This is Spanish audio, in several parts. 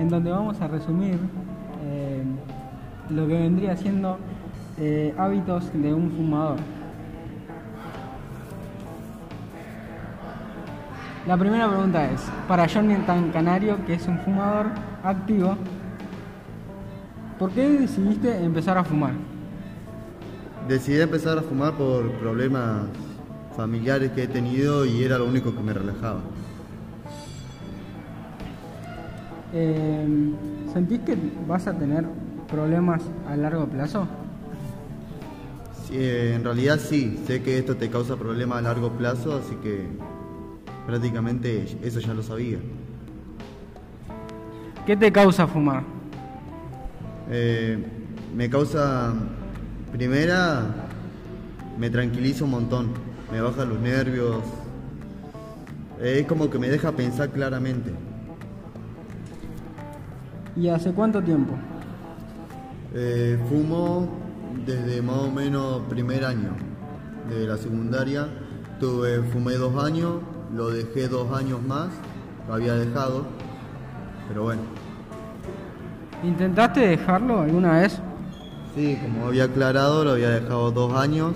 en donde vamos a resumir eh, lo que vendría siendo eh, hábitos de un fumador. La primera pregunta es, para Jonathan Canario, que es un fumador activo, ¿por qué decidiste empezar a fumar? Decidí empezar a fumar por problemas familiares que he tenido y era lo único que me relajaba. Eh, ¿Sentís que vas a tener problemas a largo plazo? Sí, eh, en realidad sí, sé que esto te causa problemas a largo plazo, así que prácticamente eso ya lo sabía. ¿Qué te causa fumar? Eh, me causa, primera, me tranquiliza un montón, me baja los nervios, es como que me deja pensar claramente. ¿Y hace cuánto tiempo? Eh, fumo desde más o menos primer año de la secundaria. Tuve, fumé dos años, lo dejé dos años más, lo había dejado, pero bueno. ¿Intentaste dejarlo alguna vez? Sí, como había aclarado, lo había dejado dos años.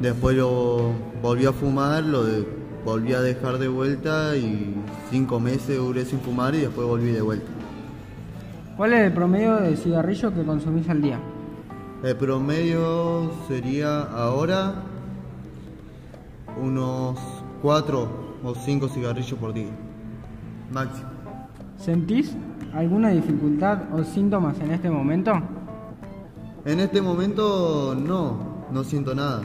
Después lo volví a fumar, lo de- volví a dejar de vuelta y cinco meses duré sin fumar y después volví de vuelta. ¿Cuál es el promedio de cigarrillo que consumís al día? El promedio sería ahora unos 4 o 5 cigarrillos por día, máximo. ¿Sentís alguna dificultad o síntomas en este momento? En este momento no, no siento nada.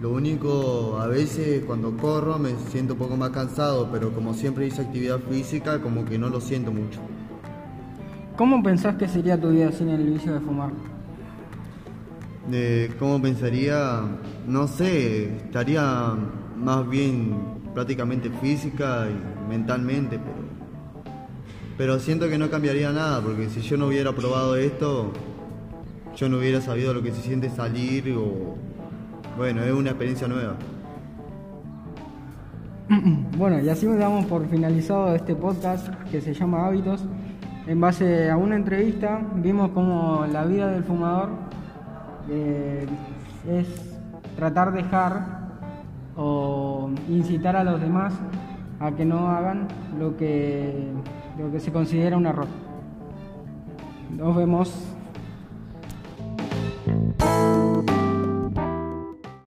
Lo único, a veces cuando corro me siento un poco más cansado, pero como siempre hice actividad física, como que no lo siento mucho. ¿Cómo pensás que sería tu vida sin el vicio de fumar? ¿Cómo pensaría? No sé, estaría más bien prácticamente física y mentalmente, pero, pero siento que no cambiaría nada, porque si yo no hubiera probado esto, yo no hubiera sabido lo que se siente salir o... Bueno, es una experiencia nueva. Bueno, y así damos por finalizado este podcast que se llama Hábitos. En base a una entrevista vimos cómo la vida del fumador eh, es tratar de dejar o incitar a los demás a que no hagan lo que, lo que se considera un error. Nos vemos.